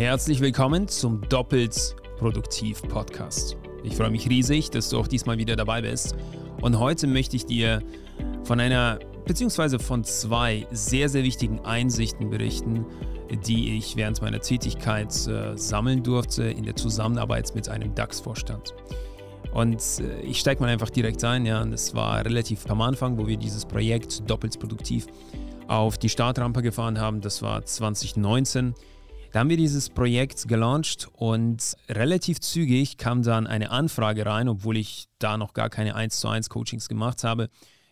Herzlich willkommen zum Doppelt Produktiv Podcast. Ich freue mich riesig, dass du auch diesmal wieder dabei bist. Und heute möchte ich dir von einer beziehungsweise von zwei sehr, sehr wichtigen Einsichten berichten, die ich während meiner Tätigkeit äh, sammeln durfte in der Zusammenarbeit mit einem DAX-Vorstand. Und äh, ich steige mal einfach direkt ein. Ja, und es war relativ am Anfang, wo wir dieses Projekt doppelt produktiv auf die Startrampe gefahren haben. Das war 2019. Da haben wir dieses Projekt gelauncht und relativ zügig kam dann eine Anfrage rein, obwohl ich da noch gar keine 1 zu 1 Coachings gemacht habe.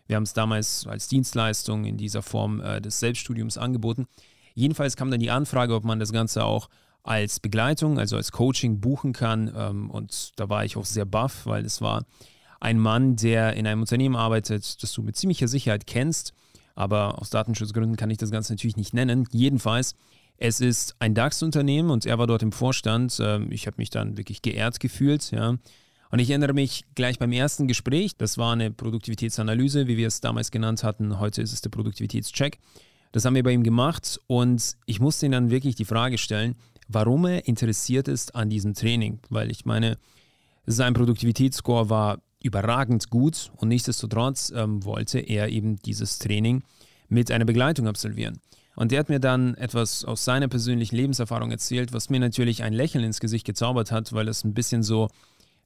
Wir haben es damals als Dienstleistung in dieser Form äh, des Selbststudiums angeboten. Jedenfalls kam dann die Anfrage, ob man das Ganze auch als Begleitung, also als Coaching buchen kann. Ähm, und da war ich auch sehr baff, weil es war ein Mann, der in einem Unternehmen arbeitet, das du mit ziemlicher Sicherheit kennst. Aber aus Datenschutzgründen kann ich das Ganze natürlich nicht nennen. Jedenfalls es ist ein DAX-Unternehmen und er war dort im Vorstand. Ähm, ich habe mich dann wirklich geehrt gefühlt, ja. Und ich erinnere mich gleich beim ersten Gespräch, das war eine Produktivitätsanalyse, wie wir es damals genannt hatten. Heute ist es der Produktivitätscheck. Das haben wir bei ihm gemacht und ich musste ihm dann wirklich die Frage stellen, warum er interessiert ist an diesem Training. Weil ich meine, sein Produktivitätsscore war überragend gut und nichtsdestotrotz ähm, wollte er eben dieses Training mit einer Begleitung absolvieren. Und der hat mir dann etwas aus seiner persönlichen Lebenserfahrung erzählt, was mir natürlich ein Lächeln ins Gesicht gezaubert hat, weil es ein bisschen so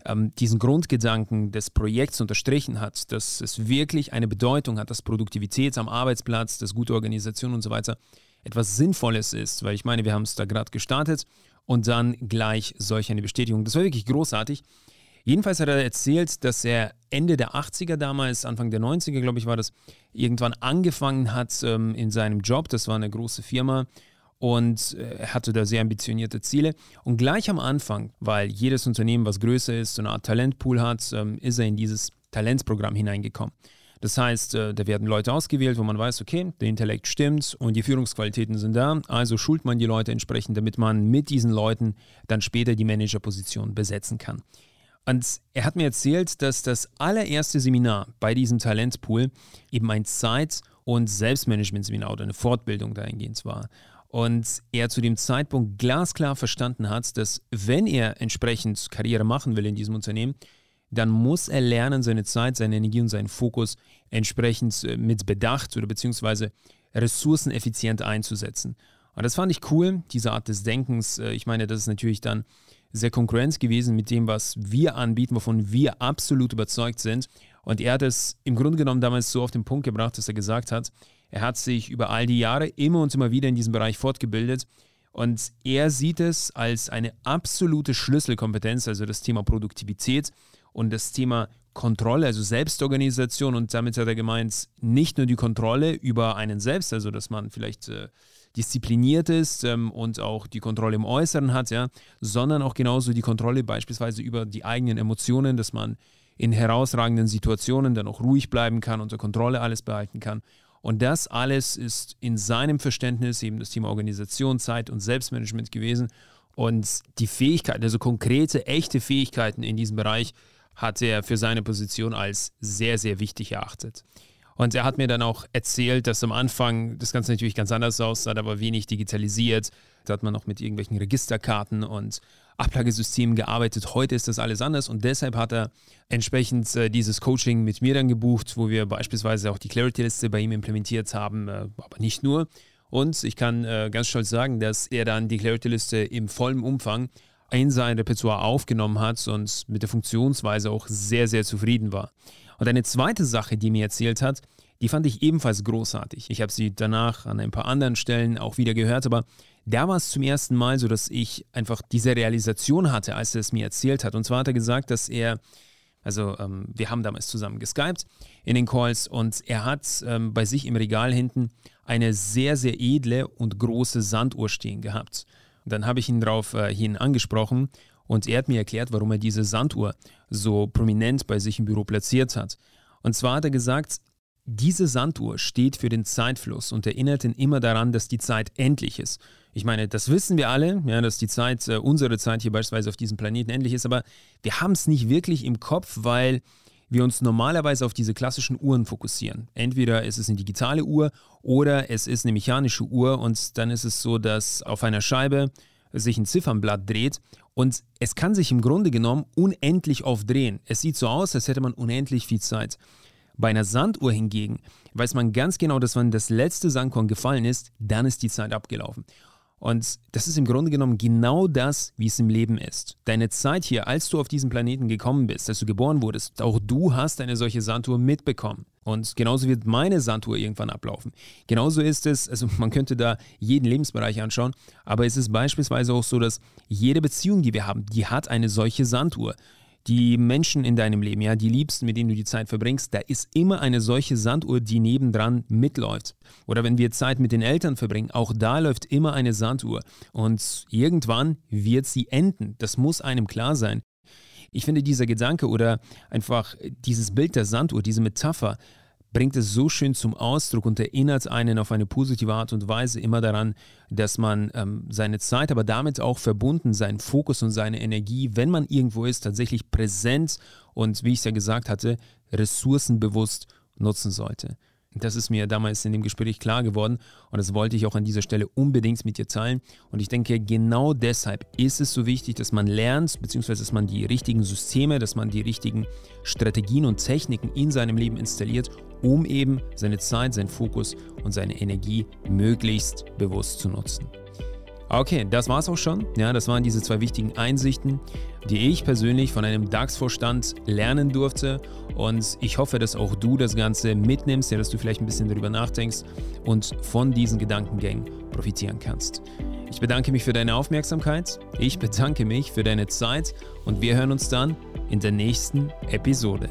ähm, diesen Grundgedanken des Projekts unterstrichen hat, dass es wirklich eine Bedeutung hat, dass Produktivität am Arbeitsplatz, dass gute Organisation und so weiter etwas Sinnvolles ist. Weil ich meine, wir haben es da gerade gestartet und dann gleich solch eine Bestätigung. Das war wirklich großartig. Jedenfalls hat er erzählt, dass er Ende der 80er damals, Anfang der 90er, glaube ich, war das, irgendwann angefangen hat ähm, in seinem Job. Das war eine große Firma und äh, er hatte da sehr ambitionierte Ziele. Und gleich am Anfang, weil jedes Unternehmen, was größer ist, so eine Art Talentpool hat, ähm, ist er in dieses Talentsprogramm hineingekommen. Das heißt, äh, da werden Leute ausgewählt, wo man weiß, okay, der Intellekt stimmt und die Führungsqualitäten sind da. Also schult man die Leute entsprechend, damit man mit diesen Leuten dann später die Managerposition besetzen kann. Und er hat mir erzählt, dass das allererste Seminar bei diesem Talentpool eben ein Zeit- und Selbstmanagement-Seminar oder eine Fortbildung dahingehend war. Und er zu dem Zeitpunkt glasklar verstanden hat, dass wenn er entsprechend Karriere machen will in diesem Unternehmen, dann muss er lernen, seine Zeit, seine Energie und seinen Fokus entsprechend äh, mit Bedacht oder beziehungsweise ressourceneffizient einzusetzen. Und das fand ich cool, diese Art des Denkens. Äh, ich meine, das ist natürlich dann sehr konkurrenz gewesen mit dem, was wir anbieten, wovon wir absolut überzeugt sind. Und er hat es im Grunde genommen damals so auf den Punkt gebracht, dass er gesagt hat, er hat sich über all die Jahre immer und immer wieder in diesem Bereich fortgebildet. Und er sieht es als eine absolute Schlüsselkompetenz, also das Thema Produktivität und das Thema Kontrolle, also Selbstorganisation. Und damit hat er gemeint, nicht nur die Kontrolle über einen selbst, also dass man vielleicht äh, diszipliniert ist ähm, und auch die Kontrolle im Äußeren hat, ja, sondern auch genauso die Kontrolle beispielsweise über die eigenen Emotionen, dass man in herausragenden Situationen dann auch ruhig bleiben kann, unter Kontrolle alles behalten kann. Und das alles ist in seinem Verständnis eben das Thema Organisation, Zeit und Selbstmanagement gewesen. Und die Fähigkeiten, also konkrete, echte Fähigkeiten in diesem Bereich, hat er für seine Position als sehr, sehr wichtig erachtet. Und er hat mir dann auch erzählt, dass am Anfang das Ganze natürlich ganz anders aussah, war wenig digitalisiert. Da hat man noch mit irgendwelchen Registerkarten und Ablagesystemen gearbeitet. Heute ist das alles anders und deshalb hat er entsprechend äh, dieses Coaching mit mir dann gebucht, wo wir beispielsweise auch die Clarity-Liste bei ihm implementiert haben, äh, aber nicht nur. Und ich kann äh, ganz stolz sagen, dass er dann die Clarity-Liste im vollen Umfang in sein Repertoire aufgenommen hat und mit der Funktionsweise auch sehr, sehr zufrieden war. Und eine zweite Sache, die mir erzählt hat, die fand ich ebenfalls großartig. Ich habe sie danach an ein paar anderen Stellen auch wieder gehört, aber da war es zum ersten Mal so, dass ich einfach diese Realisation hatte, als er es mir erzählt hat. Und zwar hat er gesagt, dass er, also ähm, wir haben damals zusammen geskypt in den Calls und er hat ähm, bei sich im Regal hinten eine sehr, sehr edle und große Sanduhr stehen gehabt. Und dann habe ich ihn darauf äh, hin angesprochen und er hat mir erklärt, warum er diese Sanduhr so prominent bei sich im Büro platziert hat. Und zwar hat er gesagt, diese Sanduhr steht für den Zeitfluss und erinnert ihn immer daran, dass die Zeit endlich ist. Ich meine, das wissen wir alle, ja, dass die Zeit, äh, unsere Zeit hier beispielsweise auf diesem Planeten endlich ist, aber wir haben es nicht wirklich im Kopf, weil wir uns normalerweise auf diese klassischen Uhren fokussieren. Entweder ist es eine digitale Uhr oder es ist eine mechanische Uhr und dann ist es so, dass auf einer Scheibe sich ein Ziffernblatt dreht und es kann sich im Grunde genommen unendlich oft drehen. Es sieht so aus, als hätte man unendlich viel Zeit. Bei einer Sanduhr hingegen weiß man ganz genau, dass wenn das letzte Sandkorn gefallen ist, dann ist die Zeit abgelaufen. Und das ist im Grunde genommen genau das, wie es im Leben ist. Deine Zeit hier, als du auf diesen Planeten gekommen bist, als du geboren wurdest, auch du hast eine solche Sanduhr mitbekommen. Und genauso wird meine Sanduhr irgendwann ablaufen. Genauso ist es, also man könnte da jeden Lebensbereich anschauen, aber es ist beispielsweise auch so, dass jede Beziehung, die wir haben, die hat eine solche Sanduhr die Menschen in deinem Leben, ja, die Liebsten, mit denen du die Zeit verbringst, da ist immer eine solche Sanduhr, die nebendran mitläuft. Oder wenn wir Zeit mit den Eltern verbringen, auch da läuft immer eine Sanduhr. Und irgendwann wird sie enden. Das muss einem klar sein. Ich finde dieser Gedanke oder einfach dieses Bild der Sanduhr, diese Metapher, bringt es so schön zum Ausdruck und erinnert einen auf eine positive Art und Weise immer daran, dass man ähm, seine Zeit, aber damit auch verbunden, seinen Fokus und seine Energie, wenn man irgendwo ist, tatsächlich präsent und, wie ich es ja gesagt hatte, ressourcenbewusst nutzen sollte. Das ist mir damals in dem Gespräch klar geworden und das wollte ich auch an dieser Stelle unbedingt mit dir teilen. Und ich denke, genau deshalb ist es so wichtig, dass man lernt, beziehungsweise dass man die richtigen Systeme, dass man die richtigen Strategien und Techniken in seinem Leben installiert, um eben seine Zeit, seinen Fokus und seine Energie möglichst bewusst zu nutzen. Okay, das war's auch schon. Ja, das waren diese zwei wichtigen Einsichten, die ich persönlich von einem DAX-Vorstand lernen durfte. Und ich hoffe, dass auch du das Ganze mitnimmst, ja, dass du vielleicht ein bisschen darüber nachdenkst und von diesen Gedankengängen profitieren kannst. Ich bedanke mich für deine Aufmerksamkeit. Ich bedanke mich für deine Zeit und wir hören uns dann in der nächsten Episode.